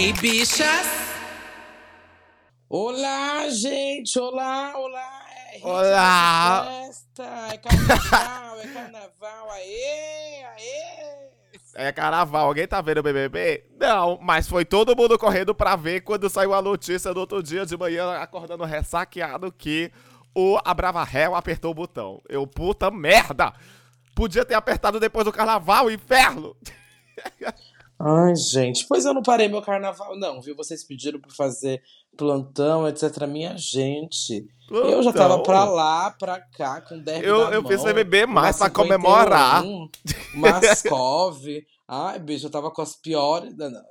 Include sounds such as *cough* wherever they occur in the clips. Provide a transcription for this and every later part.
Hey, bichas! Olá, gente! Olá, olá! É Olá. de Festa, é carnaval, é carnaval, aê, aê! É carnaval, alguém tá vendo o BBB? Não, mas foi todo mundo correndo pra ver quando saiu a notícia no outro dia de manhã, acordando ressaqueado, que o Abravanel apertou o botão. Eu, puta merda! Podia ter apertado depois do carnaval, inferno! *laughs* Ai, gente, pois eu não parei meu carnaval, não, viu? Vocês pediram pra fazer plantão, etc. Minha gente, eu já tava Plantão. pra lá, pra cá, com derby Eu, na eu mão, fiz beber mais pra comemorar. 51, Mascov. *laughs* Ai, bicho, eu tava com as piores. não, não,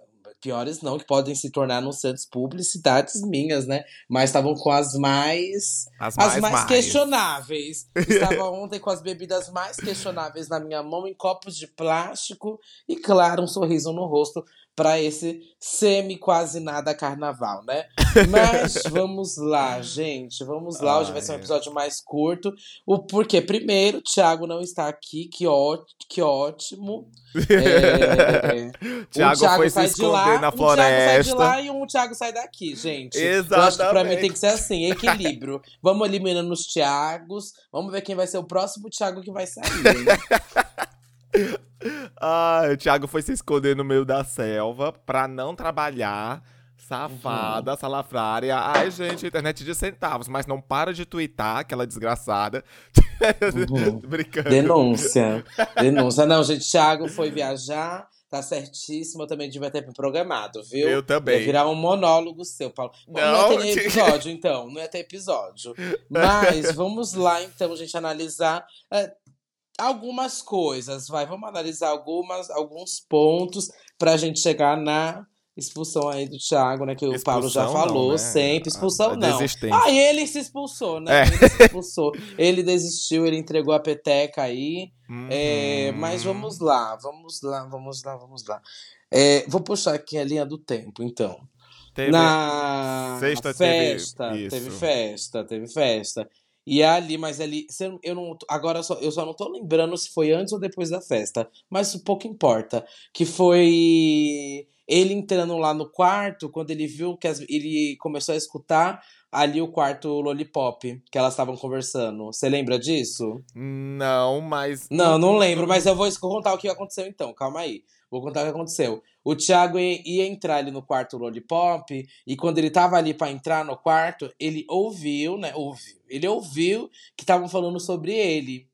Piores não, que podem se tornar Santos publicidades minhas, né? Mas estavam com as mais. As As mais, mais, mais. questionáveis. *laughs* Estava ontem com as bebidas mais questionáveis na minha mão, em copos de plástico. E, claro, um sorriso no rosto para esse semi quase nada carnaval, né? *laughs* Mas vamos lá, gente. Vamos lá. Hoje vai ser um episódio mais curto. O porquê? Primeiro, o Thiago não está aqui. Que, ó, que ótimo. *laughs* É, Thiago um Thiago foi se sai de esconder lá, na Um Thiago sai de floresta. lá e um Thiago sai daqui, gente. Eu acho que pra mim Exatamente. tem que ser assim, equilíbrio. Vamos eliminando os Thiagos. Vamos ver quem vai ser o próximo Thiago que vai sair. *laughs* Ah, o Thiago foi se esconder no meio da selva pra não trabalhar. Safada, salafrária. Ai, gente, internet de centavos, mas não para de twittar, aquela desgraçada. Uhum. *laughs* Brincando. Denúncia. Denúncia. Não, gente, Thiago foi viajar. Tá certíssimo, eu também devia ter me programado, viu? Eu também. Ia virar um monólogo seu, Paulo. Não, Não, ia ter episódio, então. Não ia ter episódio. *laughs* Mas vamos lá, então, gente, analisar é, algumas coisas. Vai, vamos analisar algumas, alguns pontos pra gente chegar na expulsão aí do Thiago, né? Que o Paulo já Expulsão não, falou né? sempre. Expulsão A- a não. Ah, ele se expulsou, né? É. Ele se expulsou. ele desistiu, ele entregou a peteca aí. É, Uhum. mas vamos lá, vamos lá, vamos lá, vamos lá. É, vou puxar aqui a linha do tempo, então. Teve- Na Sexta teve festa, isso. teve festa, teve festa. E ali, mas ali, eu- não, agora eu só, eu só não tô lembrando se foi antes ou depois da festa, mas pouco importa. Que foi ele entrando lá no quarto, quando ele viu que as- ele começou a escutar ali o quarto Lollipop, que elas estavam conversando. Você lembra disso? Não, mas. Não, não lembro, mas eu vou contar o que aconteceu então, calma aí. Vou contar o que aconteceu. O Thiago ia, entrar ali no quarto Lollipop, e quando ele tava ali pra entrar no quarto, ele ouviu, né? Ouviu. Ele ouviu que estavam falando sobre ele.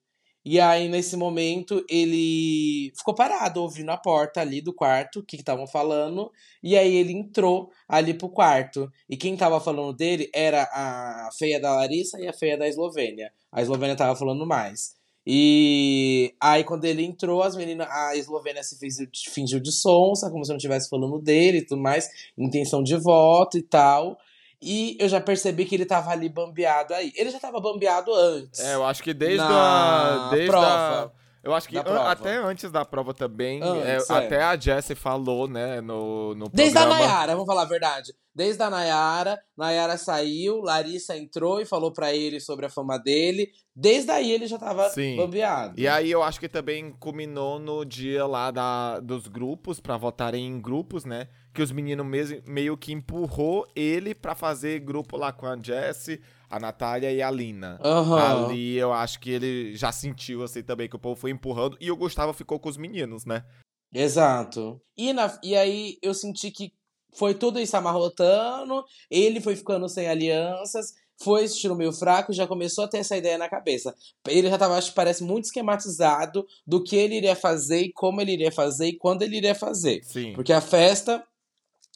E aí, nesse momento, ele ficou parado, ouvindo a porta ali do quarto, o que estavam falando. E aí ele entrou ali pro quarto. E quem tava falando dele era a feia da Larissa e a feia da Eslovênia. A Eslovênia tava falando mais. E aí, quando ele entrou, as meninas, a Eslovênia se fez, fingiu de sonsa, como se não estivesse falando dele e tudo mais, intenção de voto e tal. E eu já percebi que ele tava ali bambeado aí. Ele já tava bambeado antes. É, eu acho que desde a. Desde prova. A, eu acho que an- até antes da prova também. Antes, é, é. Até a Jessie falou, né, no, no Desde a programa. Nayara, vamos falar a verdade. Desde a Nayara, Nayara saiu, Larissa entrou e falou pra ele sobre a fama dele. Desde aí ele já tava Sim. bambeado. E aí eu acho que também culminou no dia lá da, dos grupos, pra votarem em grupos, né? Que os meninos mes- meio que empurrou ele pra fazer grupo lá com a Jessie, a Natália e a Lina. Aham. Ali eu acho que ele já sentiu assim também que o povo foi empurrando e o Gustavo ficou com os meninos, né? Exato. E, na, e aí eu senti que foi tudo isso amarrotando, ele foi ficando sem alianças, foi estilo meio fraco e já começou a ter essa ideia na cabeça. Ele já tava, acho que parece, muito esquematizado do que ele iria fazer e como ele iria fazer e quando ele iria fazer. Sim. Porque a festa,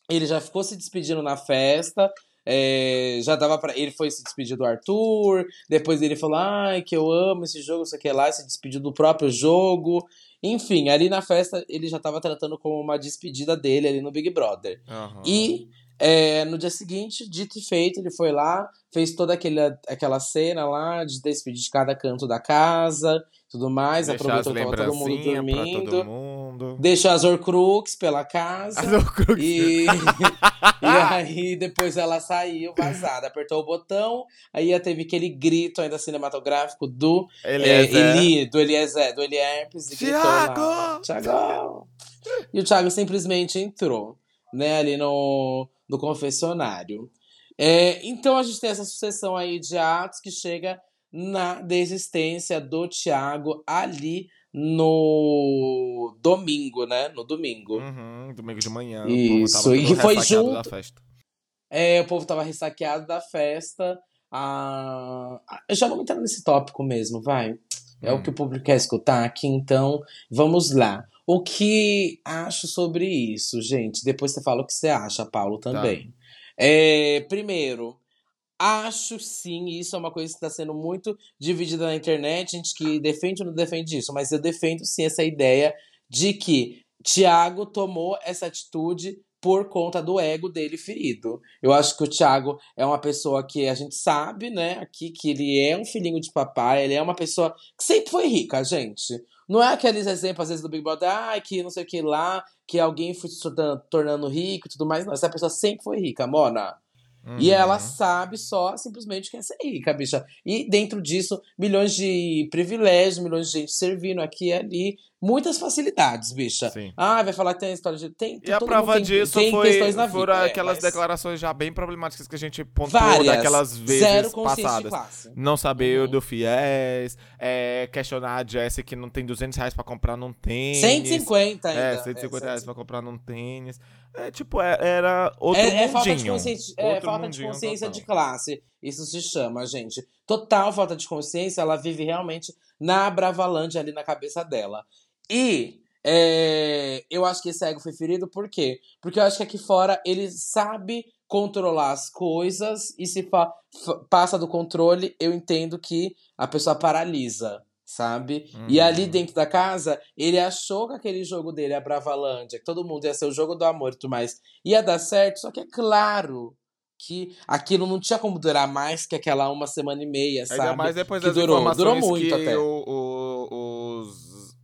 ele já ficou se despedindo na festa. é, já dava para Ele foi se despedir do Arthur. Depois ele falou: Ai, que eu amo esse jogo, isso aqui lá. Se despediu do próprio jogo. Enfim, ali na festa ele já tava tratando como uma despedida dele ali no Big Brother. Aham. E é, no dia seguinte, dito e feito, ele foi lá, fez toda aquele, aquela cena lá de despedir de cada canto da casa, tudo mais, Deixar aproveitou que todo mundo dormindo. Mundo. Deixou as Horcrux pela casa. As Horcrux. E, *laughs* e aí depois ela saiu vazada, apertou o botão, aí teve aquele grito ainda cinematográfico do é, é Zé. Eli, do Eliezer, do e lá, Thiago! Thiago! E o Thiago simplesmente entrou. né, ali no, no confessionário. É, então a gente tem essa sucessão aí de atos que chega na desistência do Tiago ali no domingo, né? No domingo. Uhum, domingo de manhã. Isso, e foi junto. É, o povo tava ressaqueado da festa. Ah, eu já vou entrar nesse tópico mesmo, vai. É hum. o que o público quer escutar aqui, então vamos lá. O que acho sobre isso, gente? Depois você fala o que você acha, Paulo, tá. também. Tá. É, primeiro, acho sim, isso é uma coisa que está sendo muito dividida na internet, gente que defende ou não defende isso, mas eu defendo sim essa ideia de que Tiago tomou essa atitude por conta do ego dele ferido. Eu acho que o Thiago é uma pessoa que a gente sabe, né, aqui que ele é um filhinho de papai, ele é uma pessoa que sempre foi rica, gente. Não é aqueles exemplos, às vezes, do Big Brother, ah, que não sei o que lá, que alguém foi se tornando rico e tudo mais. Não, essa pessoa sempre foi rica, Mona. Uhum. E ela sabe só simplesmente quer ser rica, bicha. E dentro disso, milhões de privilégios, milhões de gente servindo aqui e ali. Muitas facilidades, bicha. Sim. Ah, vai falar que tem história de. Tem, e a prova tem, disso tem foi, foram vida, é, aquelas é, mas... declarações já bem problemáticas que a gente pontuou Várias. daquelas vezes Zero passadas. Não saber uhum. do fiéis, é, questionar a Jessie que não tem 200 reais pra comprar num tênis. 150 ainda. É, 150 é, reais pra comprar num tênis. É, tipo, é, era outro é, é falta de consciência, é, falta de, consciência de classe. Isso se chama, gente. Total falta de consciência. Ela vive realmente na Bravalândia ali na cabeça dela. E é, eu acho que esse ego foi ferido por quê? Porque eu acho que aqui fora ele sabe controlar as coisas e se passa do controle, eu entendo que a pessoa paralisa sabe? Uhum. E ali dentro da casa, ele achou que aquele jogo dele, a Bravalândia, que todo mundo ia ser o jogo do amor e tudo mais, ia dar certo, só que é claro que aquilo não tinha como durar mais que aquela uma semana e meia, sabe? Ainda mais depois que das durou, durou muito até. O, o,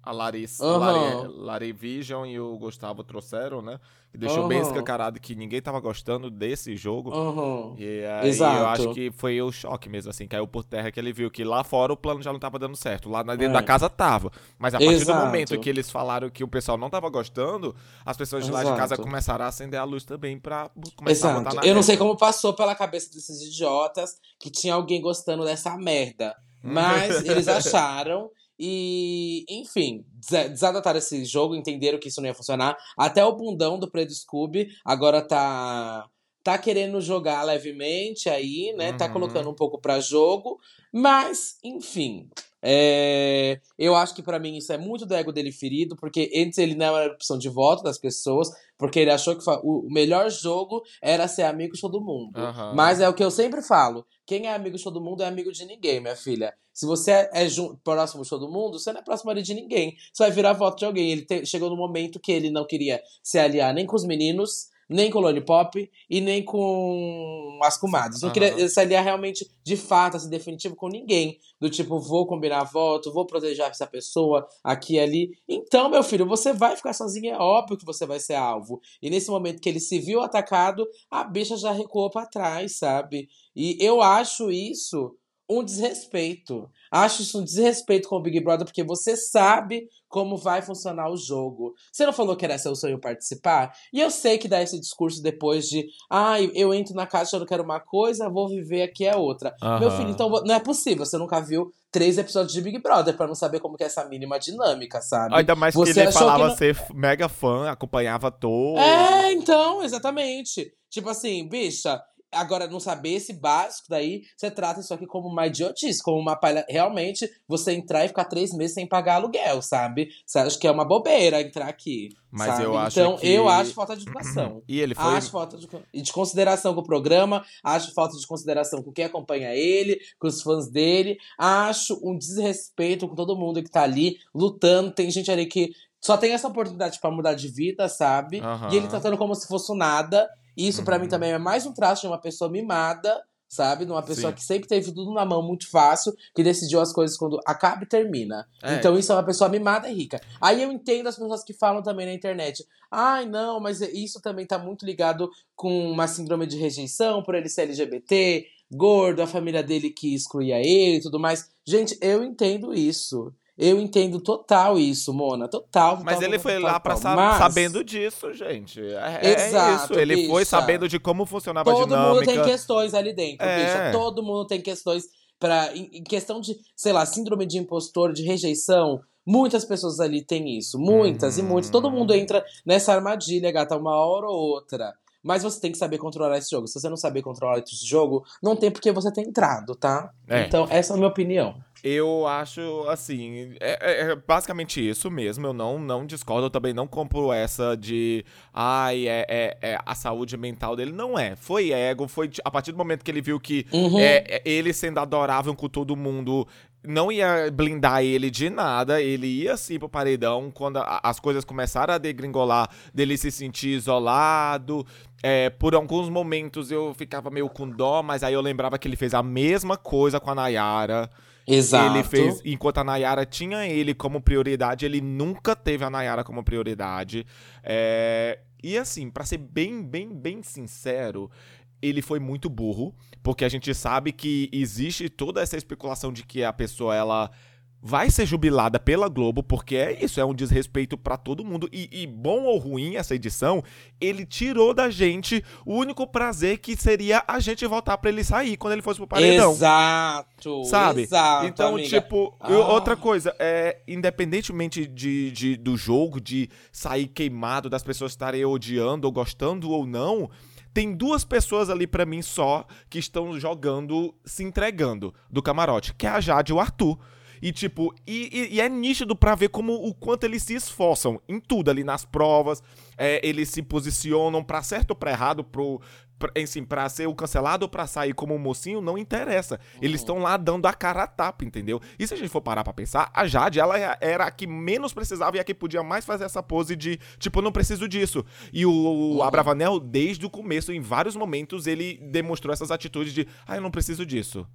a Larissa, uhum. Lari, Lari Vision e o Gustavo trouxeram, né? E deixou uhum. bem escancarado que ninguém tava gostando desse jogo. Uhum. E aí Exato. eu acho que foi o choque mesmo, assim, caiu por terra que ele viu que lá fora o plano já não tava dando certo. Lá dentro é. da casa tava. Mas a partir Exato. do momento que eles falaram que o pessoal não tava gostando, as pessoas de lá de casa começaram a acender a luz também pra começar Exato. a botar na Eu não sei como passou pela cabeça desses idiotas que tinha alguém gostando dessa merda. *laughs* Mas eles acharam e, enfim, desadaptaram esse jogo, entenderam que isso não ia funcionar. Até o bundão do Preto Scooby agora tá tá querendo jogar levemente aí, né? Tá uhum. Tá colocando um pouco para jogo, mas enfim, é, eu acho que para mim isso é muito do ego dele ferido, porque antes ele não era opção de voto das pessoas, porque ele achou que o melhor jogo era ser amigo de todo mundo. Uhum. Mas é o que eu sempre falo: quem é amigo de todo mundo é amigo de ninguém, minha filha. Se você é, é próximo de todo mundo, você não é próximo ali de ninguém. Você vai virar voto de alguém. Ele te, chegou no momento que ele não queria se aliar nem com os meninos, nem com o Lollipop e nem com as comadres. Não uhum. queria se aliar realmente, de fato, assim, definitivo com ninguém. Do tipo, vou combinar voto, vou proteger essa pessoa aqui e ali. Então, meu filho, você vai ficar sozinho, é óbvio que você vai ser alvo. E nesse momento que ele se viu atacado, a bicha já recuou para trás, sabe? E eu acho isso um desrespeito. Acho isso um desrespeito com o Big Brother, porque você sabe como vai funcionar o jogo. Você não falou que era seu sonho participar? E eu sei que dá esse discurso depois de, ah, eu entro na casa achando que era uma coisa, vou viver aqui é outra. Uhum. Meu filho, então não é possível, você nunca viu três episódios de Big Brother para não saber como que é essa mínima dinâmica, sabe? Ainda mais você que ele falava que não... ser mega fã, acompanhava todo. É, então, exatamente. Tipo assim, bicha, Agora, não saber esse básico daí, você trata isso aqui como uma idiotice, como uma palha. Realmente, você entrar e ficar três meses sem pagar aluguel, sabe? Você acha que é uma bobeira entrar aqui. Mas sabe? eu acho Então, que... eu acho falta de educação. *clears throat* e ele foi. Acho falta de, de consideração com o programa, acho falta de consideração com quem acompanha ele, com os fãs dele. Acho um desrespeito com todo mundo que tá ali lutando. Tem gente ali que só tem essa oportunidade para mudar de vida, sabe? Uhum. E ele tratando como se fosse nada. Isso uhum. para mim também é mais um traço de uma pessoa mimada, sabe? De uma pessoa Sim. que sempre teve tudo na mão muito fácil, que decidiu as coisas quando acaba e termina. É. Então isso é uma pessoa mimada e rica. Aí eu entendo as pessoas que falam também na internet. Ai, não, mas isso também tá muito ligado com uma síndrome de rejeição por ele ser LGBT, gordo, a família dele que excluía ele e tudo mais. Gente, eu entendo isso. Eu entendo total isso, Mona. Total. total Mas ele foi total, lá pra total. sa Mas sabendo disso, gente. É, é Exato, isso. Ele foi bicha. sabendo de como funcionava a Todo dinâmica. mundo tem questões ali dentro, É. bicha. Todo mundo tem questões para em, questão de, sei lá, síndrome de impostor, de rejeição. Muitas pessoas ali têm isso, muitas e Uhum. muitas. Todo mundo entra nessa armadilha, gata, uma hora ou outra. Mas você tem que saber controlar esse jogo. Se você não saber controlar esse jogo, não tem por que você ter entrado, tá? É. Então, essa é a minha opinião. Eu acho, assim, é, é- é basicamente isso mesmo. Eu não, não discordo, eu também não compro essa de. Ai, é, é- é a saúde mental dele. Não é. Foi ego, foi a partir do momento que ele viu que Uhum. é, é, ele sendo adorável com todo mundo. Não ia blindar ele de nada, ele ia sim pro paredão quando a- as coisas começaram a degringolar, dele se sentir isolado. É, por alguns momentos eu ficava meio com dó, mas aí eu lembrava que ele fez a mesma coisa com a Nayara. Exato. Ele fez, enquanto a Nayara tinha ele como prioridade, ele nunca teve a Nayara como prioridade. É, e assim, pra ser bem, bem, bem sincero, ele foi muito burro, porque a gente sabe que existe toda essa especulação de que a pessoa ela vai ser jubilada pela Globo, porque é isso, é um desrespeito pra todo mundo. E, e bom ou ruim essa edição, ele tirou da gente o único prazer que seria a gente votar pra ele sair quando ele fosse pro paredão. Exato. Sabe? Exato, Então, amiga. tipo, Ah. outra coisa, é, independentemente de, de- do jogo, de sair queimado, das pessoas estarem odiando ou gostando ou não, tem duas pessoas ali pra mim só que estão jogando, se entregando do camarote, que é a Jade e o Arthur. E, tipo, e, e- e é nítido pra ver como o quanto eles se esforçam em tudo ali nas provas. é, eles se posicionam pra certo ou pra errado, pro, pra, assim, pra ser o cancelado ou pra sair como um mocinho, não interessa. Eles estão lá dando a cara a tapa, entendeu? E se a gente for parar pra pensar, a Jade, ela era a que menos precisava e a que podia mais fazer essa pose de, tipo, não preciso disso. E o, o Abravanel, desde o começo, em vários momentos, ele demonstrou essas atitudes de, ah, eu não preciso disso.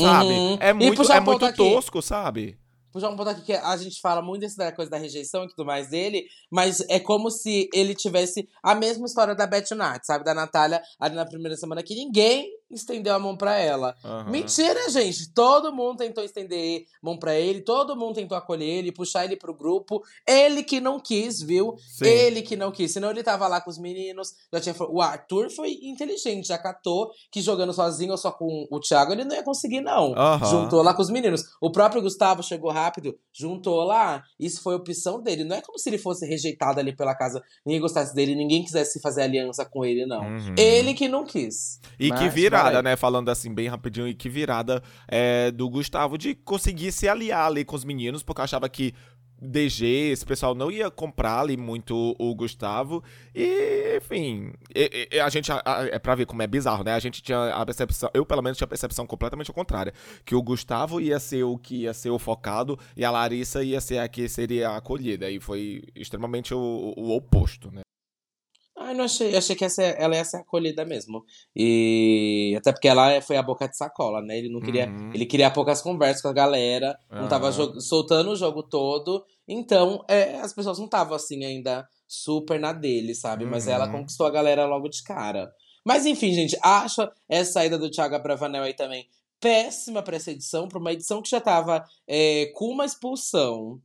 Sabe? Uhum. É muito, é muito aqui. tosco, sabe? puxar um ponto aqui que a gente fala muito desse da coisa da rejeição e tudo mais dele, mas é como se ele tivesse a mesma história da Beth Nat, sabe? Da Natália ali na primeira semana que ninguém estendeu a mão pra ela. Aham. Mentira, gente. Todo mundo tentou estender mão pra ele, todo mundo tentou acolher ele, puxar ele pro grupo. Ele que não quis, viu? Sim. Ele que não quis. Senão ele tava lá com os meninos. Já tinha... O Arthur foi inteligente, já catou que jogando sozinho ou só com o Thiago ele não ia conseguir, não. Aham. Juntou lá com os meninos. O próprio Gustavo chegou rápido, juntou lá. Isso foi opção dele. Não é como se ele fosse rejeitado ali pela casa, ninguém gostasse dele, ninguém quisesse fazer aliança com ele, não. Uhum. Ele que não quis. E Mas, que virada, né? Falando assim, bem rapidinho, e que virada é, do Gustavo de conseguir se aliar ali com os meninos, porque eu achava que DG, esse pessoal não ia comprar ali muito o Gustavo. E, enfim, e- e- a gente, a- a- é pra ver como é bizarro, né? A gente tinha a percepção, eu pelo menos tinha a percepção completamente contrária, que o Gustavo ia ser o que ia ser o focado e a Larissa ia ser a que seria acolhida. E foi extremamente o, o oposto, né? Ai, não achei. Achei que ser- ela ia ser acolhida mesmo. E até porque ela foi a boca de sacola, né? Ele não queria. Uhum. Ele queria poucas conversas com a galera. Não tava soltando o jogo todo. Então, é, as pessoas não estavam assim ainda super na dele, sabe? Mas ela Uhum. conquistou a galera logo de cara. Mas enfim, gente, acho essa saída do Thiago Abravanel aí também péssima pra essa edição, pra uma edição que já tava é, com uma expulsão.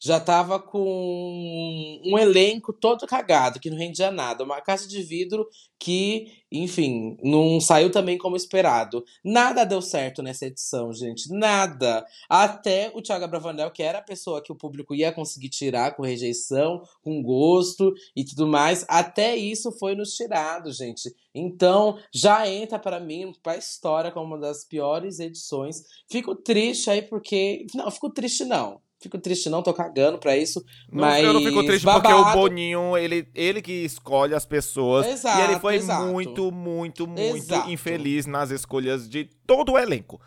Já tava com um elenco todo cagado, que não rendia nada. Uma caixa de vidro que, enfim, não saiu também como esperado. Nada deu certo nessa edição, gente. Nada. Até o Thiago Bravanel, que era a pessoa que o público ia conseguir tirar com rejeição, com gosto e tudo mais. Até isso foi nos tirado, gente. Então, já entra pra mim pra história como uma das piores edições. Fico triste aí porque. Não, fico triste não. Fico triste não, tô cagando pra isso. Não, mas. eu não fico triste porque o babado. Boninho, ele, ele que escolhe as pessoas. Exato, e ele foi exato. muito, muito, muito Exato. infeliz nas escolhas de todo o elenco.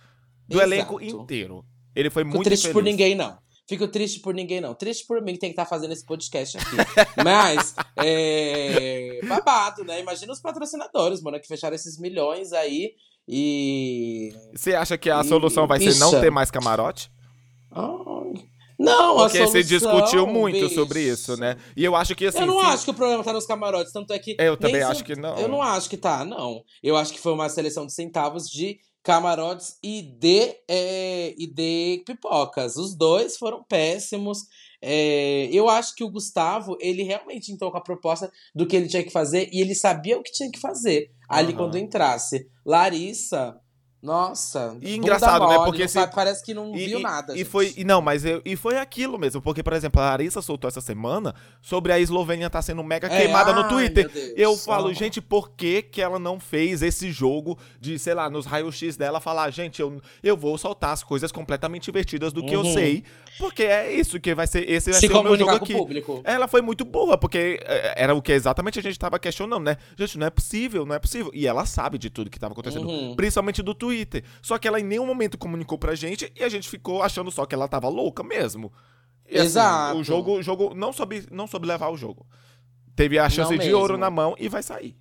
Do elenco inteiro. Ele foi Fico muito triste infeliz. por ninguém, não. Fico triste por ninguém, não. Triste por mim que tem que estar fazendo esse podcast aqui. *laughs* Mas, é. Babado, né? Imagina os patrocinadores, mano, que fecharam esses milhões aí e. Você acha que a Ih, solução vai ser não ter mais camarote? Ai. Não, Porque a se solução, discutiu muito bicho. sobre isso, né? E eu acho que assim. eu não se- acho que o problema tá nos camarotes, tanto é que. Eu também se- acho que não. Eu não acho que tá, não. Eu acho que foi uma seleção de centavos de camarotes e de, é, e de pipocas. Os dois foram péssimos. É, eu acho que o Gustavo, ele realmente entrou com a proposta do que ele tinha que fazer e ele sabia o que tinha que fazer ali Aham. quando entrasse. Larissa, nossa. E engraçado, né? mole, Porque não se- sabe, parece que não E, viu nada. E gente. foi, e não, mas eu, e foi aquilo mesmo, porque, por exemplo, a Larissa soltou essa semana sobre a Eslovênia tá sendo mega É, queimada no ai, Twitter. meu Deus. Eu falo, gente, por que, que ela não fez esse jogo de, sei lá, nos raios-x dela, falar, gente, eu, eu vou soltar as coisas completamente invertidas do que eu Uhum. sei, porque é isso que vai ser, esse vai Se ser o meu jogo aqui. o público. Ela foi muito boa, porque é, era o que exatamente a gente tava questionando, né? Gente, não é possível, não é possível. E ela sabe de tudo que tava acontecendo, Uhum. principalmente do Twitter. Só que ela em nenhum momento comunicou pra gente e a gente ficou achando só que ela tava louca mesmo. E, assim, Exato. o jogo, o jogo não soube, não soube levar o jogo. Teve a chance de ouro na mão e vai sair.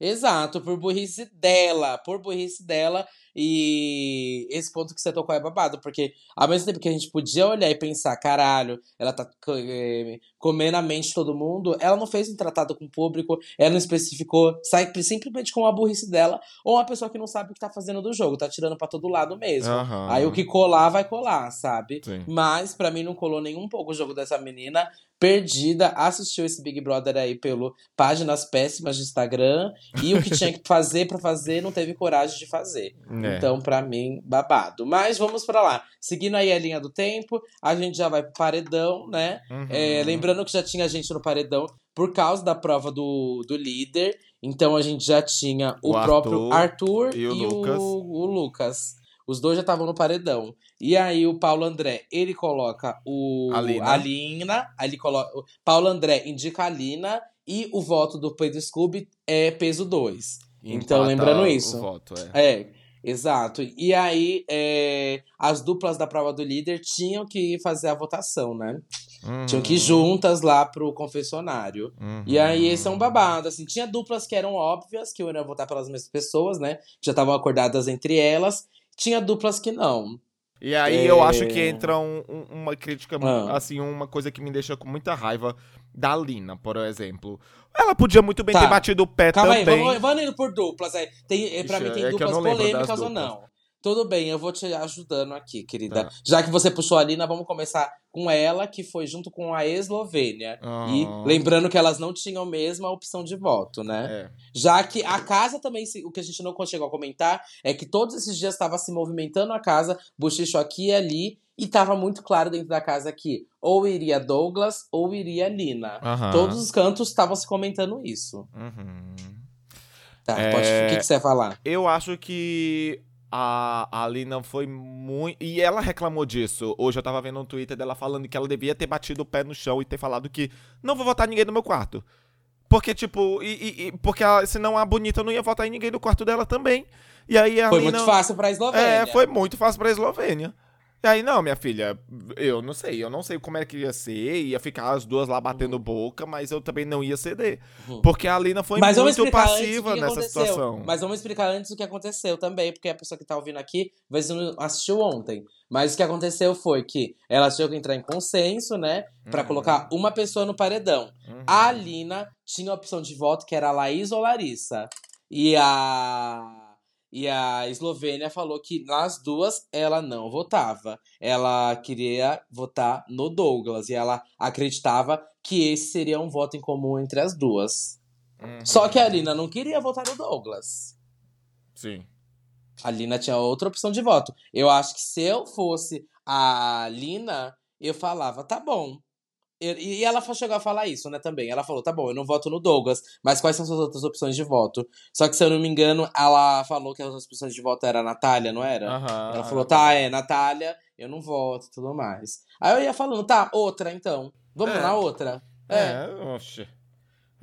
Exato, por burrice dela, por burrice dela. E esse ponto que você tocou é babado, porque ao mesmo tempo que a gente podia olhar e pensar, caralho, ela tá eh, comendo a mente de todo mundo, ela não fez um tratado com o público, ela não especificou, sai simplesmente com a burrice dela, ou uma pessoa que não sabe o que tá fazendo do jogo, tá tirando pra todo lado mesmo. Aham. Aí o que colar, vai colar, sabe? Sim. Mas pra mim não colou nem um pouco o jogo dessa menina. Perdida, assistiu esse Big Brother aí pelo páginas péssimas de Instagram. E o que tinha que fazer pra fazer, não teve coragem de fazer. É. Então, pra mim, babado. Mas vamos pra lá. Seguindo aí a linha do tempo, a gente já vai pro paredão, né? Uhum. É, lembrando que já tinha gente no paredão por causa da prova do, do líder. Então a gente já tinha o, O próprio Arthur e e, o o, Lucas. o Lucas. Os dois já estavam no paredão. E aí o Paulo André, ele coloca o A Lina. a Lina, aí ele coloca o Paulo André indica a Lina e o voto do Pedro Scooby é peso 2. Então, lembrando o isso. voto, é. É, exato. E aí, é, as duplas da prova do líder tinham que fazer a votação, né? Tinham que ir juntas lá pro confessionário. Uhum. E aí, esse é um babado, assim. Tinha duplas que eram óbvias, que iam votar pelas mesmas pessoas, né? Já estavam acordadas entre elas. Tinha duplas que não. E aí É. eu acho que entra um- um- uma crítica, Ah. assim, uma coisa que me deixa com muita raiva da Lina, por exemplo. Ela podia muito bem Tá. ter batido o pé Calma aí, também. vamos, vamos indo por duplas. É, tem, é, pra Ixi, mim, tem é duplas polêmicas ou duplas. não. Tudo bem, eu vou te ajudando aqui, querida. Tá. Já que você puxou a Lina, vamos começar com ela, que foi junto com a Eslovênia. E Ah. lembrando que elas não tinham mesmo a opção de voto, né? É. Já que a casa também, o que a gente não chegou a comentar, é que todos esses dias estava se movimentando a casa, bochicho aqui e ali, e tava muito claro dentro da casa que ou iria Douglas ou iria Lina. Todos os cantos estavam se comentando isso. Uhum. Tá, É. pode, o que, que você vai falar? Eu acho que a, a Lina foi muito. E ela reclamou disso. Hoje eu tava vendo um Twitter dela falando que ela devia ter batido o pé no chão e ter falado que não vou votar ninguém no meu quarto. Porque, tipo, e, e- porque a- senão a bonita não ia votar em ninguém no quarto dela também. E aí a Foi Lina. muito fácil pra Eslovênia. É, foi muito fácil pra Eslovênia. E aí, não, minha filha, eu não sei, eu não sei como é que ia ser, ia ficar as duas lá batendo boca, mas eu também não ia ceder. Uhum. Porque a Lina foi Mas muito passiva nessa aconteceu. situação. Mas vamos explicar antes o que aconteceu também, porque a pessoa que tá ouvindo aqui vai não assistiu ontem. Mas o que aconteceu foi que elas tinham que entrar em consenso, né? Pra Uhum. colocar uma pessoa no paredão. Uhum. A Alina tinha a opção de voto que era a Laís ou Larissa. E a. E a Eslovênia falou que nas duas ela não votava. Ela queria votar no Douglas. E ela acreditava que esse seria um voto em comum entre as duas. Uhum. Só que a Alina não queria votar no Douglas. Sim. A Lina tinha outra opção de voto. Eu acho que se eu fosse a Lina, eu falava, tá bom. E ela chegou a falar isso, né, também. Ela falou, tá bom, eu não voto no Douglas, mas quais são suas outras opções de voto? Só que, se eu não me engano, ela falou que as outras opções de voto era a Natália, não era? Aham. Ela falou, tá, é, Natália, eu não voto e tudo mais. Aí eu ia falando, tá, outra então. Vamos É. na outra? É. É, oxe.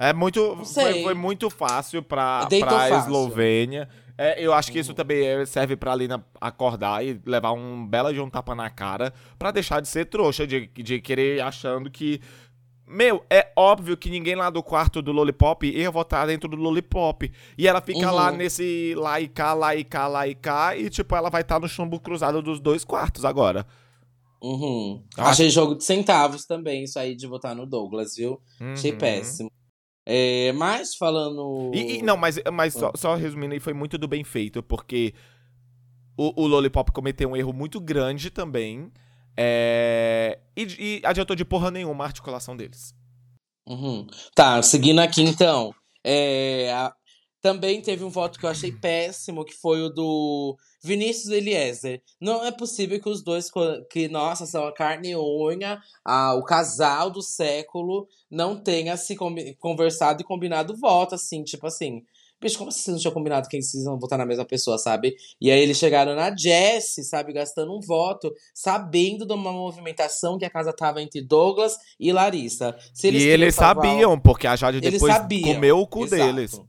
É muito. Foi, foi muito fácil pra fácil. Eslovênia. É, eu acho que isso Uhum. também é- serve pra Lina acordar e levar um bela de um tapa na cara pra deixar de ser trouxa, de, de querer achando que. Meu, é óbvio que ninguém lá do quarto do Lollipop ia votar dentro do Lollipop. E ela fica Uhum. lá nesse lá e cá, lá e cá, lá e cá. E, tipo, ela vai estar no chumbo cruzado dos dois quartos agora. Uhum. Achei jogo de centavos também, isso aí de votar no Douglas, viu? Achei Uhum. péssimo. É, mas falando. E, e- não, mas, mas Ah. só, só resumindo aí, foi muito do bem feito, porque o, o Lollipop cometeu um erro muito grande também. É, e, e adiantou de porra nenhuma a articulação deles. Uhum. Tá, seguindo aqui então. É, a- também teve um voto que eu achei péssimo, que foi o do Vinícius Eliezer. Não é possível que os dois, que, nossa, são a carne e unha, a, o casal do século, não tenha se conversado e combinado voto, assim, tipo assim. Bicho, como assim vocês não tinham combinado quem vocês vão votar na mesma pessoa, sabe? E aí eles chegaram na Jessie, sabe, gastando um voto, sabendo de uma movimentação que a casa tava entre Douglas e Larissa. Se e eles sabiam, porque a Jade Eles depois comeu o cu Exato. deles.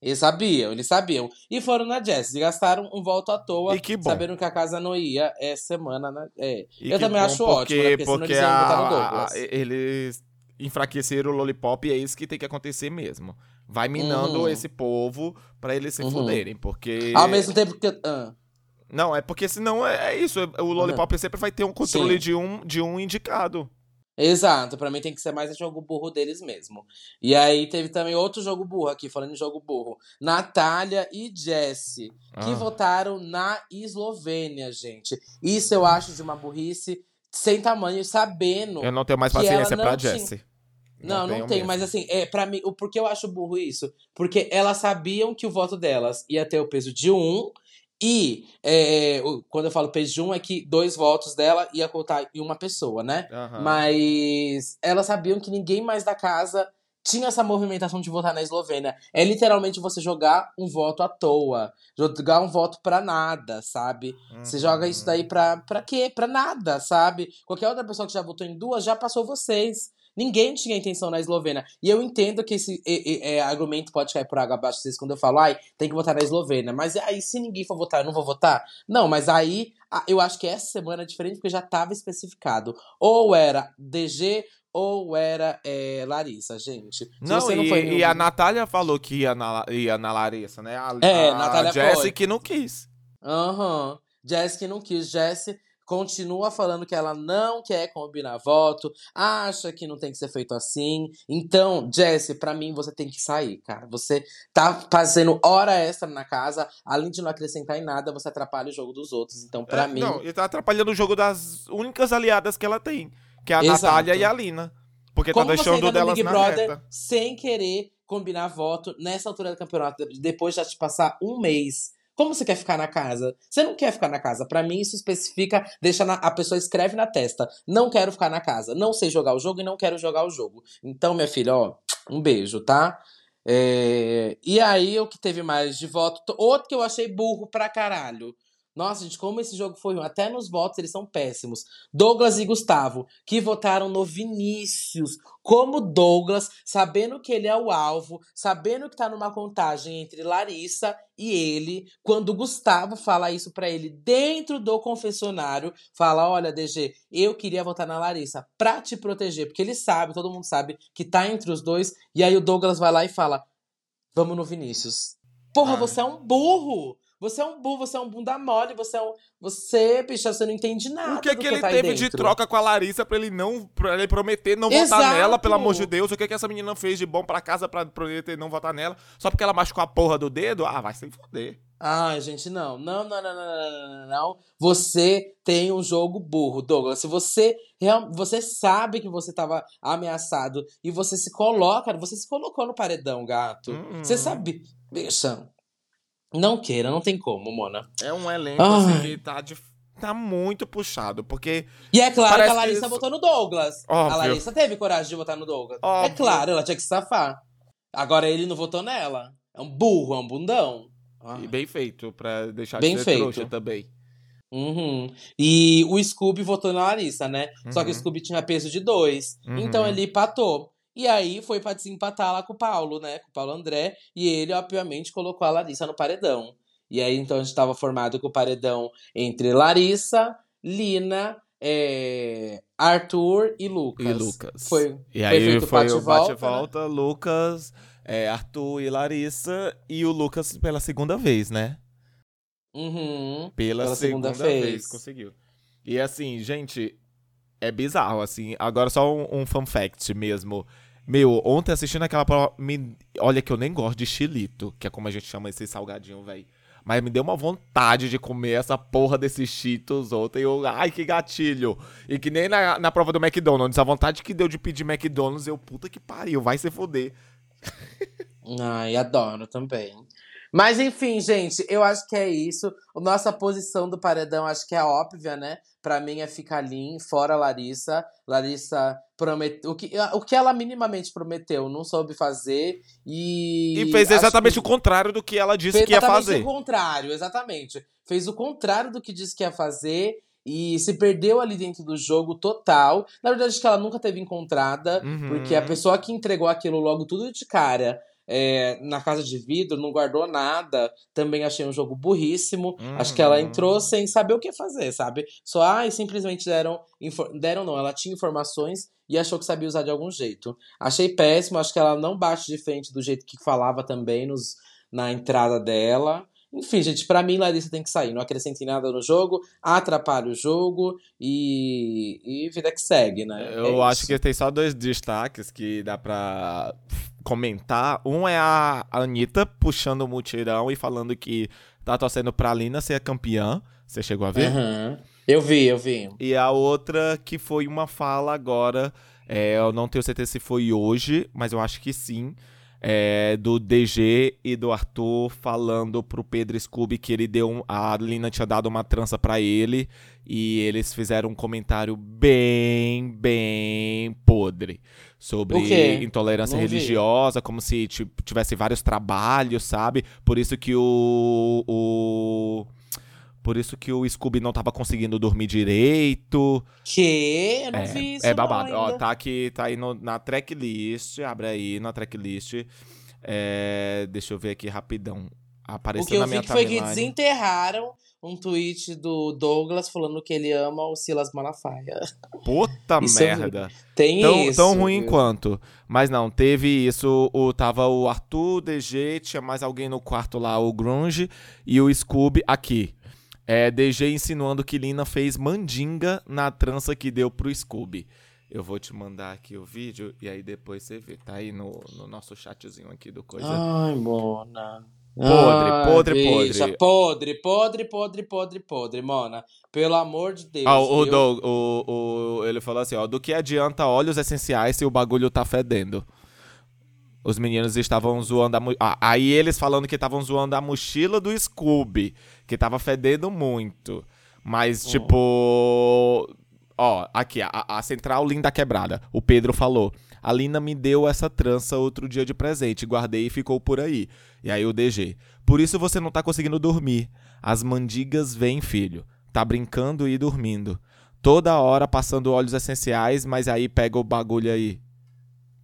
Eles sabiam, eles sabiam. E foram na Jess, e gastaram um voto à toa, E que bom. sabendo que a casa não ia essa semana, né? É. Eu também bom, acho ótimo, né? Porque, porque eles iam botar no a- a- eles enfraqueceram o Lollipop e é isso que tem que acontecer mesmo. Vai minando Uhum. esse povo pra eles se Uhum. fuderem, porque... Ao mesmo tempo que. ah, Não, é porque senão é, é isso, o Lollipop sempre vai ter um controle Sim. de um, de um indicado. Exato, pra mim tem que ser mais jogo burro deles mesmo. E aí teve também outro jogo burro aqui, falando em jogo burro. Natália e Jessie, que Ah. votaram na Eslovênia, gente. Isso eu acho de uma burrice sem tamanho, sabendo. Eu não tenho mais que paciência pra não tinha- Jessie. Não, não, tem, mesmo. mas assim, é, para mim, o porquê eu acho burro isso? Porque elas sabiam que o voto delas ia ter o peso de um, e é, o- quando eu falo peso de um, é que dois votos dela ia contar em uma pessoa, né? Aham. Mas elas sabiam que ninguém mais da casa tinha essa movimentação de votar na Eslovênia. É literalmente você jogar um voto à toa. Jogar um voto pra nada, sabe? Você joga isso daí pra, pra quê? Pra nada, sabe? Qualquer outra pessoa que já votou em duas já passou vocês. Ninguém tinha intenção na Eslovênia. E eu entendo que esse e- e- é, argumento pode cair por água abaixo vocês quando eu falo, ai, tem que votar na Eslovênia. Mas aí, se ninguém for votar, eu não vou votar? Não, mas aí a- eu acho que essa semana é diferente porque já estava especificado. Ou era DG ou era é, Larissa, gente. Se Não, você e, não foi e a Natália falou que ia na, ia na Larissa, né? A, É, a Natália Jessie foi. que não quis. Aham. Jess que não quis. Jess continua falando que ela não quer combinar voto, acha que não tem que ser feito assim. Então, Jess, pra mim você tem que sair, cara. Você tá fazendo hora extra na casa, além de não acrescentar em nada, você atrapalha o jogo dos outros. Então, pra É, mim. Não, ele tá atrapalhando o jogo das únicas aliadas que ela tem, que é a Exato. Natália e a Lina. Porque Como tá deixando delas Big na Brother reta. sem querer combinar voto nessa altura do campeonato, depois de já te passar um mês? Como você quer ficar na casa? Você não quer ficar na casa. Pra mim, isso especifica, deixa na- a pessoa escreve na testa. Não quero ficar na casa. Não sei jogar o jogo e não quero jogar o jogo. Então, minha filha, ó, um beijo, tá? É, E aí, o que teve mais de voto? Outro que eu achei burro pra caralho. Nossa, gente, como esse jogo foi ruim. Até nos votos eles são péssimos. Douglas e Gustavo, que votaram no Vinícius. Como Douglas, sabendo que ele é o alvo, sabendo que tá numa contagem entre Larissa e ele, quando o Gustavo fala isso pra ele dentro do confessionário, fala: Olha, DG, eu queria votar na Larissa pra te proteger, porque ele sabe, todo mundo sabe que tá entre os dois. E aí o Douglas vai lá e fala: Vamos no Vinícius. Porra, Ah. você é um burro! Você é um burro, você é um bunda mole, você é um. Você, bicha, você não entende nada. O que, do que ele tá teve de troca com a Larissa pra ele não pra ele prometer não Exato. votar nela, pelo amor de Deus? O que, que essa menina fez de bom pra casa pra prometer não votar nela? Só porque ela machucou a porra do dedo? Ah, vai se foder. Ai, gente, não. Não, não, não, não, não, não, não, não. Você tem um jogo burro, Douglas. Se você real, você sabe que você tava ameaçado e você se coloca, você se colocou no paredão, gato. Hum. Você sabe, bicha. Não queira, não tem como, Mona. É um elenco assim que tá, de- tá muito puxado, porque E é claro que a Larissa que- votou no Douglas. Óbvio. A Larissa teve coragem de votar no Douglas. É Óbvio. claro, ela tinha que se safar. Agora ele não votou nela. É um burro, é um bundão. Ah. e bem feito, pra deixar Bem de ser feito. trouxa também. Uhum. E o Scooby votou na Larissa, né? Só que o Uhum. Scooby tinha peso de dois. Uhum. Então ele empatou. E aí foi pra desempatar lá com o Paulo, né? Com o Paulo André. E ele, obviamente, colocou a Larissa no paredão. E aí, então, a gente tava formado com o paredão entre Larissa, Lina, é, Arthur e Lucas. E Lucas. Foi. E aí feito foi, bate e o volta, né? bate-volta, Lucas, é, Arthur e Larissa, e o Lucas pela segunda vez, né? Uhum. Pela, Pela segunda, segunda vez. vez. conseguiu. E assim, gente, é bizarro, assim. Agora só um, um fun fact mesmo. Meu, ontem assistindo aquela prova. me- Olha que eu nem gosto de chilito, que é como a gente chama esse salgadinho, velho. Mas me deu uma vontade de comer essa porra desses Cheetos ontem. Eu, ai, que gatilho. E que nem na, na prova do McDonald's. A vontade que deu de pedir McDonald's, eu, puta que pariu, vai se fuder. Ai, adoro também. Mas enfim, gente, eu acho que é isso. Nossa posição do paredão acho que é óbvia, né? Pra mim é ficar ali, fora Larissa. Larissa prometeu. O que, o que ela minimamente prometeu, não soube fazer. E. E fez exatamente que... o contrário do que ela disse que ia fazer. Fez o contrário, exatamente. Fez o contrário do que disse que ia fazer e se perdeu ali dentro do jogo total. Na verdade, acho que ela nunca teve encontrada, uhum. porque a pessoa que entregou aquilo logo tudo de cara é, na casa de vidro, não guardou nada. Também achei um jogo burríssimo. Uhum. Acho que ela hum. entrou sem saber o que fazer, sabe? Só, ai, simplesmente deram. Deram não, ela tinha informações e achou que sabia usar de algum jeito. Achei péssimo, acho que ela não bate de frente do jeito que falava também nos, na entrada dela. Enfim, gente, para mim Larissa tem que sair. Não acrescente nada no jogo, atrapalha o jogo e, e vida que segue, né? Eu é acho isso. que tem só dois destaques que dá pra comentar. Um é a Anitta puxando o mutirão e falando que tá torcendo pra Lina ser campeã. Você chegou a ver? Uhum. Eu vi, eu vi. E a outra que foi uma fala agora. É, eu não tenho certeza se foi hoje, mas eu acho que sim é, do DG e do Arthur falando pro Pedro Scooby que ele deu um, a Lina tinha dado uma trança para ele e eles fizeram um comentário bem, bem podre sobre intolerância Não religiosa, vi. como se tivesse vários trabalhos, sabe? Por isso que o, o por isso que o Scooby não tava conseguindo dormir direito. Que? Eu não é, vi isso. É babado. Ó, tá aqui, tá aí no, na tracklist. Abre aí na tracklist. É, deixa eu ver aqui rapidão. Apareceu na minha timeline. O que eu vi foi que desenterraram um tweet do Douglas falando que ele ama o Silas Malafaia. Puta *laughs* isso merda. Tem tão, isso. Tão ruim viu? quanto. Mas não, teve isso. O, tava o Arthur, DG, tinha mais alguém no quarto lá, o Grunge, e o Scooby aqui. É, DG insinuando que Lina fez mandinga na trança que deu pro Scooby. Eu vou te mandar aqui o vídeo e aí depois você vê. Tá aí no, no nosso chatzinho aqui do coisa. Ai, Mona. Podre, Ai, podre, bicha, podre. Podre, podre, podre, podre, podre, Mona. Pelo amor de Deus. Ah, o, Doug, o, o, ele falou assim, ó. Do que adianta óleos essenciais se o bagulho tá fedendo? Os meninos estavam zoando a. Ah, aí eles falando que estavam zoando a mochila do Scooby, que tava fedendo muito. Mas, oh. tipo. Ó, aqui, a, a central linda quebrada. O Pedro falou. A Lina me deu essa trança outro dia de presente. Guardei e ficou por aí. E aí o DG. Por isso você não tá conseguindo dormir. As mandigas vêm, filho. Tá brincando e dormindo. Toda hora passando óleos essenciais, mas aí pega o bagulho aí.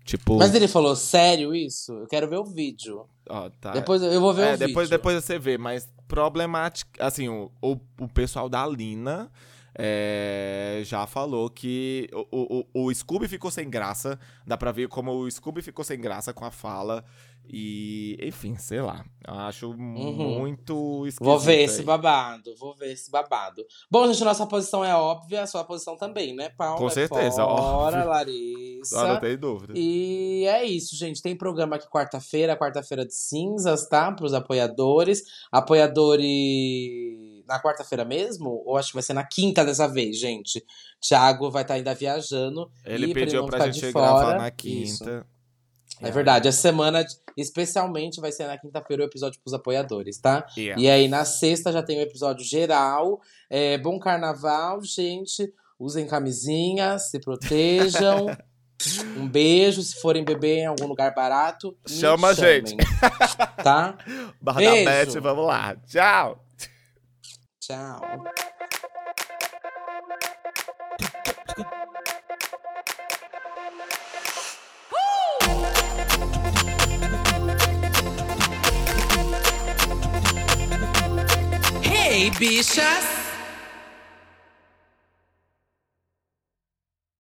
Tipo. Mas ele falou sério isso? Eu quero ver o vídeo. Ó, tá. Depois eu vou ver é, o depois, vídeo. Depois você vê, mas problemático. Assim, o, o, o pessoal da Lina é, já falou que o, o, o Scooby ficou sem graça. Dá pra ver como o Scooby ficou sem graça com a fala. E, enfim, sei lá. Acho uhum. muito esquisito. Vou ver aí. esse babado, vou ver esse babado. Bom, gente, nossa posição é óbvia, a sua posição também, né, Paulo? Com certeza, é fora, óbvio. Larissa. Não tem dúvida. E é isso, gente. Tem programa aqui quarta-feira, quarta-feira de cinzas, tá? Para os apoiadores. Apoiadores na quarta-feira mesmo? Ou acho que vai ser na quinta dessa vez, gente? Thiago vai estar tá ainda viajando. Ele pediu pra gente gravar na quinta. Isso. É verdade. Essa semana, especialmente, vai ser na quinta-feira o episódio pros apoiadores, tá? Yeah. E aí, na sexta, já tem o episódio geral. É, bom carnaval, gente. Usem camisinha, se protejam. *laughs* um beijo. Se forem beber em algum lugar barato, chama a gente. Tá? *laughs* Barra beijo. da Beth, vamos lá. Tchau. Tchau. Hey, bichas!